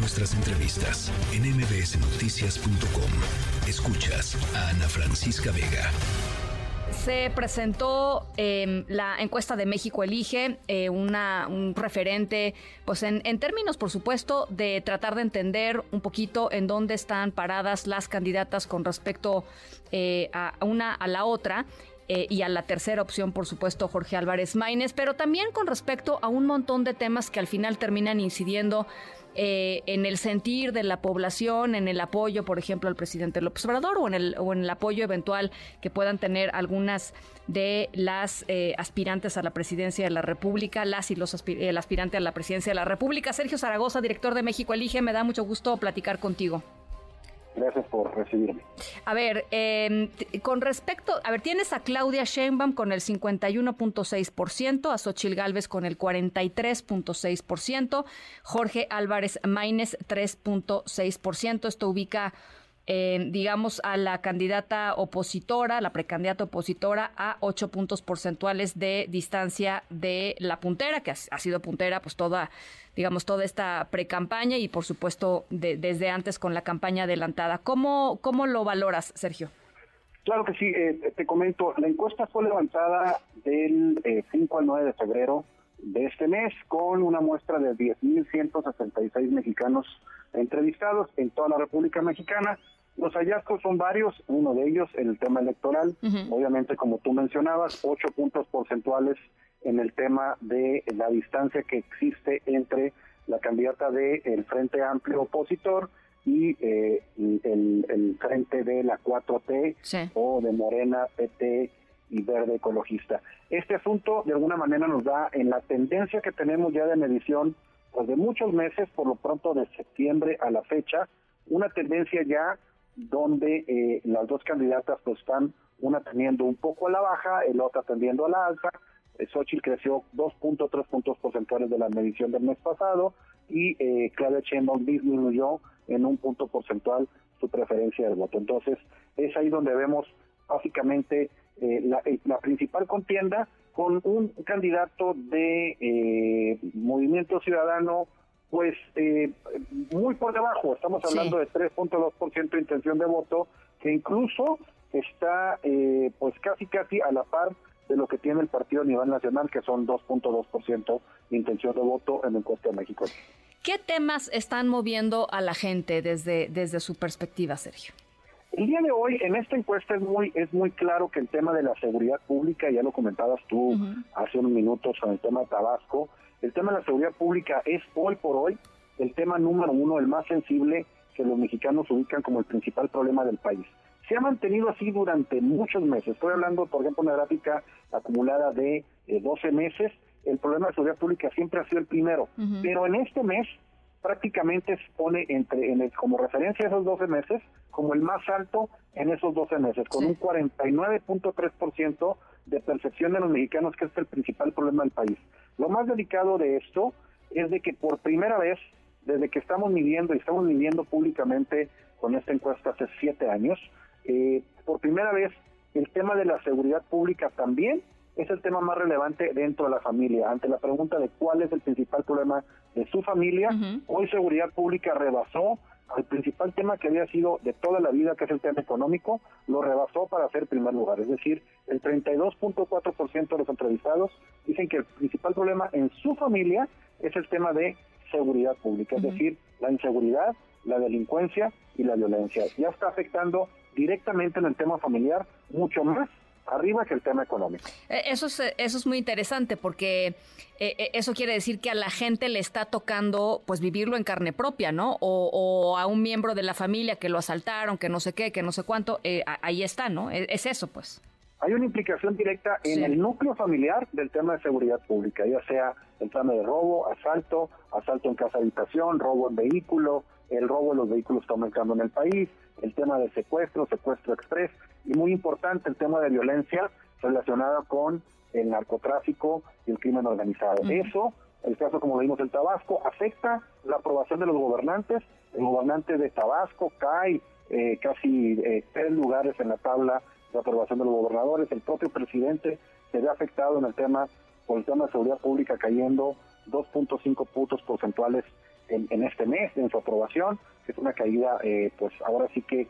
nuestras entrevistas en mbsnoticias.com. Escuchas a Ana Francisca Vega. Se presentó em, la encuesta de México Elige, eh, una, un referente, pues en, términos, por supuesto, de tratar de entender un poquito en dónde están paradas las candidatas con respecto eh, a una a la otra. Eh, y a la tercera opción, por supuesto, Jorge Álvarez Maínez, pero también con respecto a un montón de temas que al final terminan incidiendo eh, en el sentir de la población, en el apoyo, por ejemplo, al presidente López Obrador o en el, o en el apoyo eventual que puedan tener algunas de las eh, aspirantes a la presidencia de la República, las y los el aspirante a la presidencia de la República. Sergio Zaragoza, director de México Elige, me da mucho gusto platicar contigo. Gracias por recibirme. A ver, em, con respecto, a ver, tienes a Claudia Sheinbaum con el 51.6%, a Xochil Gálvez con el 43.6%, Jorge Álvarez Maínez 3.6%. Esto ubica digamos, a la candidata opositora, la precandidata opositora, a ocho puntos porcentuales de distancia de la puntera, que ha, sido puntera pues toda, digamos, toda esta precampaña y por supuesto desde antes con la campaña adelantada. ¿Cómo, cómo lo valoras, Sergio? Claro que sí, eh, te comento, la encuesta fue levantada del 5 eh, al 9 de febrero de este mes con una muestra de 10.166 mexicanos entrevistados en toda la República Mexicana. Los hallazgos son varios, uno de ellos el tema electoral, obviamente como tú mencionabas, ocho puntos porcentuales en el tema de la distancia que existe entre la candidata del el Frente Amplio opositor y eh, el, frente de la 4T o de Morena, PT y Verde Ecologista. Este asunto de alguna manera nos da en la tendencia que tenemos ya de medición pues de muchos meses, por lo pronto de septiembre a la fecha, una tendencia ya donde eh, las dos candidatas pues están una teniendo un poco a la baja, el otro tendiendo a la alta. Eh, Xochitl creció 2.3 puntos porcentuales de la medición del mes pasado y eh, Claudia Sheinbaum disminuyó en un punto porcentual su preferencia del voto. Entonces, es ahí donde vemos básicamente eh, la, la, principal contienda con un candidato de Movimiento Ciudadano pues eh, muy por debajo, estamos hablando de 3.2% de intención de voto, que incluso está eh, pues casi casi a la par de lo que tiene el partido a nivel nacional, que son 2.2% de intención de voto en el encuesta de México. ¿Qué temas están moviendo a la gente desde, desde su perspectiva, Sergio? El día de hoy, en esta encuesta es muy, es muy claro que el tema de la seguridad pública, ya lo comentabas tú hace unos minutos con el tema de Tabasco, el tema de la seguridad pública es hoy por hoy el tema número uno, el más sensible que los mexicanos ubican como el principal problema del país. Se ha mantenido así durante muchos meses. Estoy hablando, por ejemplo, una gráfica acumulada de 12 eh, meses. El problema de seguridad pública siempre ha sido el primero. Pero en este mes prácticamente se pone entre, en como referencia a esos 12 meses como el más alto en esos 12 meses, con un 49.3% de percepción de los mexicanos que este es el principal problema del país. Lo más delicado de esto es de que por primera vez, desde que estamos midiendo y estamos midiendo públicamente con esta encuesta hace siete años, eh, por primera vez el tema de la seguridad pública también es el tema más relevante dentro de la familia. Ante la pregunta de cuál es el principal problema de su familia, hoy seguridad pública rebasó el principal tema que había sido de toda la vida, que es el tema económico, lo rebasó para ser primer lugar. Es decir, el 32.4% de los entrevistados dicen que el principal problema en su familia es el tema de seguridad pública, es decir, la inseguridad, la delincuencia y la violencia. Ya está afectando directamente en el tema familiar mucho más arriba que el tema económico. Eh, eso es, eh, eso es muy interesante porque eh, eso quiere decir que a la gente le está tocando pues vivirlo en carne propia, ¿no? O, a un miembro de la familia que lo asaltaron, que no sé qué, que no sé cuánto, ahí está, ¿no? E, es, eso, pues. Hay una implicación directa en el núcleo familiar del tema de seguridad pública, ya sea el tema de robo, asalto, asalto en casa habitación, robo en vehículo, el robo de los vehículos está aumentando en el país, el tema de secuestro, secuestro express y muy importante el tema de violencia relacionada con el narcotráfico y el crimen organizado. Eso, el caso como lo vimos en Tabasco, afecta la aprobación de los gobernantes. El gobernante de Tabasco cae eh, casi eh, tres lugares en la tabla de aprobación de los gobernadores. El propio presidente se ve afectado en el tema por el tema de seguridad pública cayendo 2.5 puntos porcentuales en, este mes en su aprobación, que es una caída, eh, pues ahora sí que,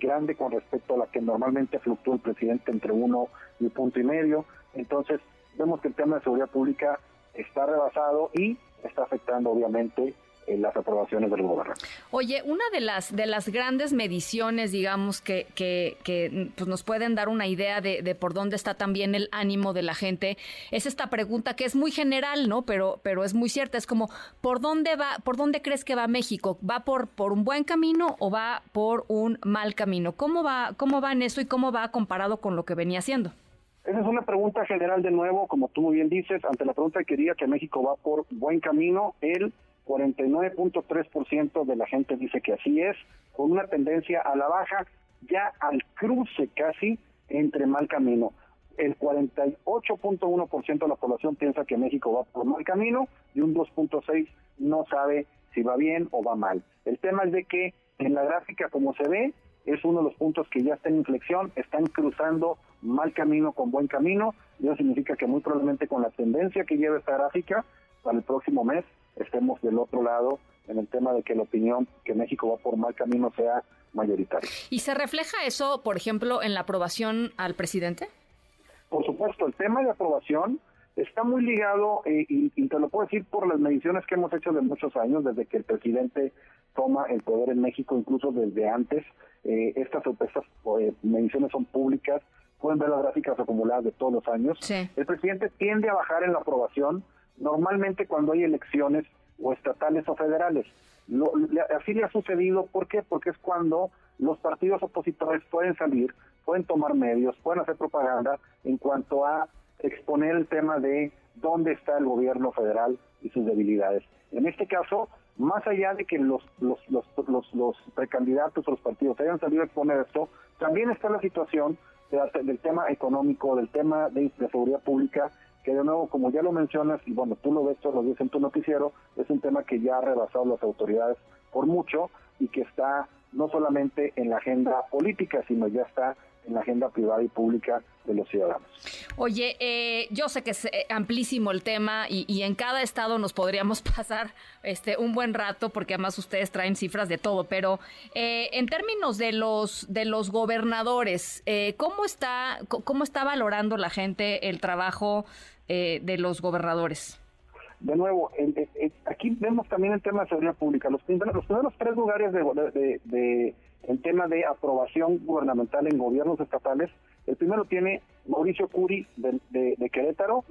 grande con respecto a la que normalmente fluctúa el presidente entre uno y un punto y medio. Entonces, vemos que el tema de seguridad pública está rebasado y está afectando obviamente en las aprobaciones del gobierno. Oye, una de las de las grandes mediciones, digamos, que, que, pues nos pueden dar una idea de, por dónde está también el ánimo de la gente, es esta pregunta que es muy general, ¿no? Pero, pero es muy cierta, es como, ¿por dónde va, por dónde crees que va México? ¿Va por, por un buen camino o va por un mal camino? ¿Cómo va, cómo va en eso y cómo va comparado con lo que venía haciendo? Esa es una pregunta general de nuevo, como tú muy bien dices, ante la pregunta que quería que México va por buen camino, el 49.3% de la gente dice que así es, con una tendencia a la baja, ya al cruce casi entre mal camino. El 48.1% de la población piensa que México va por mal camino y un 2.6% no sabe si va bien o va mal. El tema es de que en la gráfica, como se ve, es uno de los puntos que ya está en inflexión, están cruzando mal camino con buen camino, y eso significa que muy probablemente con la tendencia que lleva esta gráfica, para el próximo mes estemos del otro lado en el tema de que la opinión que México va por mal camino sea mayoritaria. ¿Y se refleja eso, por ejemplo, en la aprobación al presidente? Por supuesto, el tema de aprobación está muy ligado, eh, y, te lo puedo decir por las mediciones que hemos hecho de muchos años, desde que el presidente toma el poder en México, incluso desde antes. Eh, estas, estas eh, mediciones son públicas, pueden ver las gráficas acumuladas de todos los años. El presidente tiende a bajar en la aprobación normalmente cuando hay elecciones o estatales o federales. así le ha sucedido, ¿por qué? Porque es cuando los partidos opositores pueden salir, pueden tomar medios, pueden hacer propaganda en cuanto a exponer el tema de dónde está el gobierno federal y sus debilidades. En este caso, más allá de que los, los, los, precandidatos o los partidos hayan salido a exponer esto, también está la situación del tema económico, del tema de, de seguridad pública que de nuevo, como ya lo mencionas, y bueno, tú lo ves todos los días en tu noticiero, es un tema que ya ha rebasado las autoridades por mucho y que está no solamente en la agenda política, sino ya está en la agenda privada y pública de los ciudadanos. Oye, eh, yo sé que es eh, amplísimo el tema y, en cada estado nos podríamos pasar este un buen rato porque además ustedes traen cifras de todo, pero eh, en términos de los de los gobernadores, ¿cómo está cómo está valorando la gente el trabajo de los gobernadores? De nuevo, aquí vemos también el tema de seguridad pública. Los primeros, los primeros tres lugares de, de el tema de aprobación gubernamental en gobiernos estatales. El primero tiene Mauricio Curi de, Querétaro.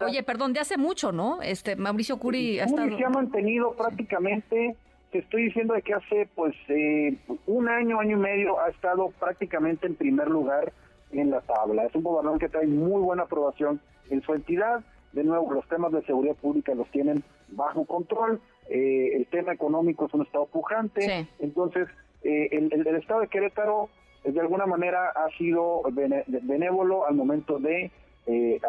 oye, perdón, de hace mucho, ¿no? Este Mauricio Curi ha estado... se ha mantenido prácticamente, te estoy diciendo de que hace pues eh, un año, año y medio ha estado prácticamente en primer lugar en la tabla. Es un gobernador que trae muy buena aprobación en su entidad. De nuevo, los temas de seguridad pública los tienen bajo control. Eh, el tema económico es un estado pujante. Entonces, eh, el, Estado de Querétaro eh, de alguna manera ha sido benévolo al momento de eh,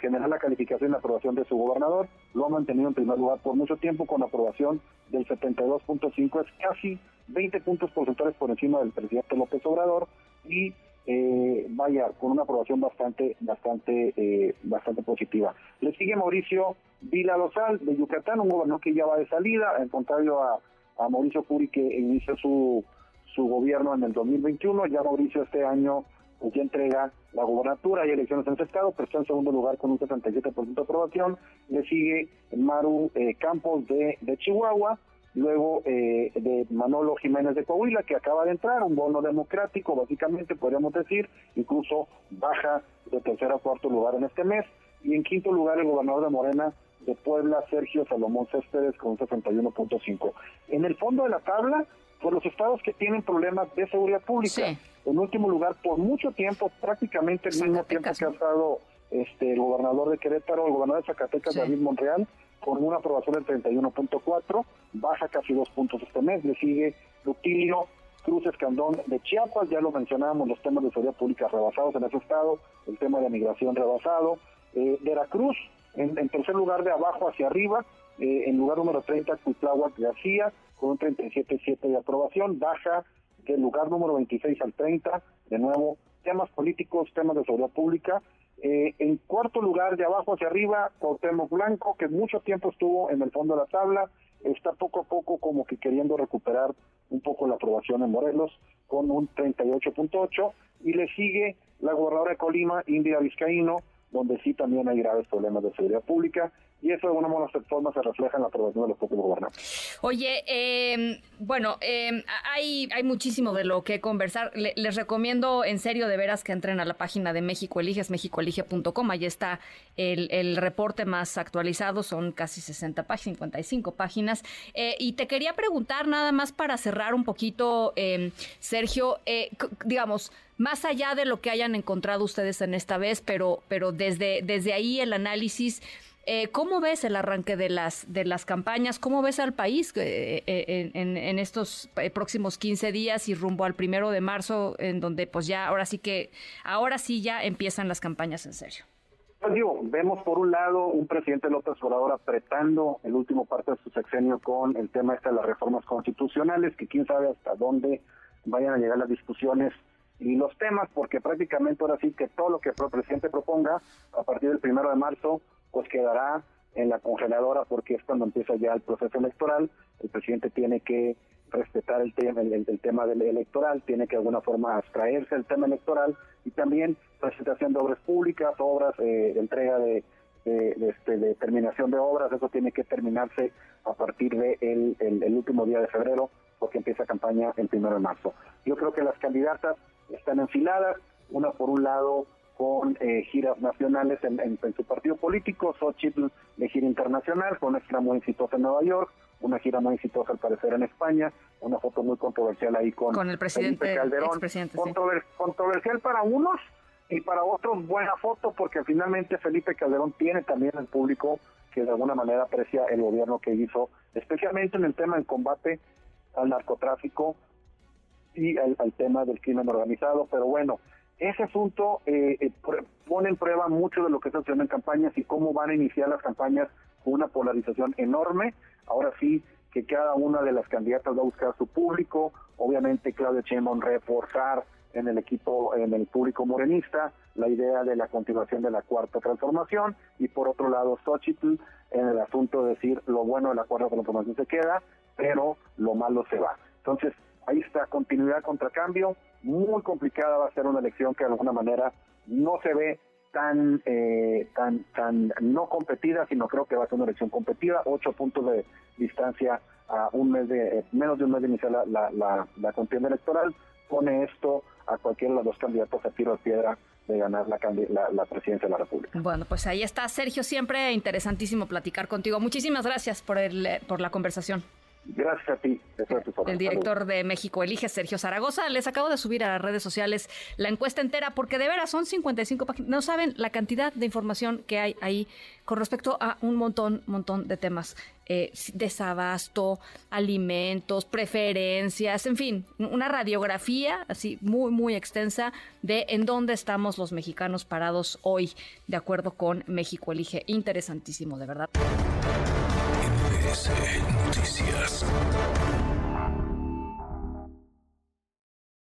generar la calificación y la aprobación de su gobernador. Lo ha mantenido en primer lugar por mucho tiempo con aprobación del 72.5, es casi 20 puntos porcentuales por encima del presidente López Obrador y vaya con una aprobación bastante bastante bastante positiva. Le sigue Mauricio Vila Lozal de Yucatán, un gobernador que ya va de salida, en contrario a a Mauricio Curi que inició su, su gobierno en el 2021. Ya Mauricio este año pues, ya entrega la gobernatura y elecciones en ese estado, pero está en segundo lugar con un 77% de aprobación. Le sigue Maru eh, Campos de, de Chihuahua, luego eh, de Manolo Jiménez de Coahuila, que acaba de entrar, un bono democrático, básicamente podríamos decir, incluso baja de tercer a cuarto lugar en este mes. Y en quinto lugar el gobernador de Morena, de Puebla, Sergio Salomón Céspedes, con un 61.5. En el fondo de la tabla, por los estados que tienen problemas de seguridad pública. En último lugar, por mucho tiempo, prácticamente el mismo tiempo que ha estado este, el gobernador de Querétaro, el gobernador de Zacatecas, David Monreal, con una aprobación del 31.4, baja casi dos puntos este mes, le sigue Rutilio Cruz Escandón de Chiapas, ya lo mencionábamos, los temas de seguridad pública rebasados en ese estado, el tema de migración rebasado, eh, Veracruz en, tercer lugar de abajo hacia arriba, eh, en lugar número 30, Cuitláhuac García, con un 37.7 de aprobación, baja del lugar número 26 al 30, de nuevo, temas políticos, temas de seguridad pública. Eh, en cuarto lugar, de abajo hacia arriba, Cuauhtémoc Blanco, que mucho tiempo estuvo en el fondo de la tabla, está poco a poco como que queriendo recuperar un poco la aprobación en Morelos con un 38.8 y le sigue la gobernadora de Colima, India Vizcaíno, donde sí también hay graves problemas de seguridad pública y eso de una forma se refleja en la aprobación de los propios gobernantes. Oye, eh, bueno, eh, hay, hay muchísimo de lo que conversar. les recomiendo en serio de veras que entren a la página de México Eliges, mexicoelige.com. Ahí está el, reporte más actualizado, son casi 60 páginas, 55 páginas. Eh, y te quería preguntar nada más para cerrar un poquito, eh, Sergio, eh, digamos, más allá de lo que hayan encontrado ustedes en esta vez, pero, pero desde, desde ahí el análisis eh, ¿Cómo ves el arranque de las, de las campañas? ¿Cómo ves al país eh, eh, en, estos próximos 15 días y rumbo al primero de marzo, en donde pues ya, ahora sí que, ahora sí ya empiezan las campañas en serio? Pues digo, vemos por un lado un presidente López Obrador apretando el último parte de su sexenio con el tema este de las reformas constitucionales, que quién sabe hasta dónde vayan a llegar las discusiones y los temas, porque prácticamente ahora sí que todo lo que el presidente proponga a partir del primero de marzo pues quedará en la congeladora porque es cuando empieza ya el proceso electoral. El presidente tiene que respetar el tema, el, tema del electoral, tiene que de alguna forma abstraerse del tema electoral y también presentación de obras públicas, obras, eh, de entrega de, este, de, terminación de obras, eso tiene que terminarse a partir de el, último día de febrero, porque empieza campaña el primero de marzo. Yo creo que las candidatas están enfiladas, una por un lado con eh, giras nacionales en, su partido político, Xochitl de gira internacional, con una gira muy exitosa en Nueva York, una gira muy exitosa al parecer en España, una foto muy controversial ahí con, el presidente Calderón. Controversial para unos y para otros buena foto porque finalmente Felipe Calderón tiene también el público que de alguna manera aprecia el gobierno que hizo, especialmente en el tema del combate al narcotráfico y al tema del crimen organizado, pero bueno, ese asunto eh, eh pone en prueba mucho de lo que está haciendo en campañas y cómo van a iniciar las campañas con una polarización enorme. Ahora sí que cada una de las candidatas va a buscar su público. Obviamente Claudia Sheinbaum reforzar en el equipo, en el público morenista, la idea de la continuación de la cuarta transformación y por otro lado Xochitl en el asunto de decir lo bueno de la cuarta transformación se queda, pero lo malo se va. Entonces, ahí está, continuidad contra cambio, muy complicada va a ser una elección que de alguna manera no se ve tan eh, tan tan no competida, sino creo que va a ser una elección competida, ocho puntos de distancia a un mes de eh, menos de un mes de iniciar la, la, la, contienda electoral, pone esto a cualquiera de los dos candidatos a tiro de piedra de ganar la, la, la, presidencia de la República. Bueno, pues ahí está Sergio, siempre interesantísimo platicar contigo. Muchísimas gracias por el por la conversación. Gracias a ti. El director de México Elige, Sergio Zaragoza, les acabo de subir a las redes sociales la encuesta entera porque de veras son 55 páginas. No saben la cantidad de información que hay ahí con respecto a un montón, montón de temas. Eh, desabasto, alimentos, preferencias, en fin, una radiografía así muy, muy extensa de en dónde estamos los mexicanos parados hoy, de acuerdo con México Elige. Interesantísimo, de verdad. Noticias.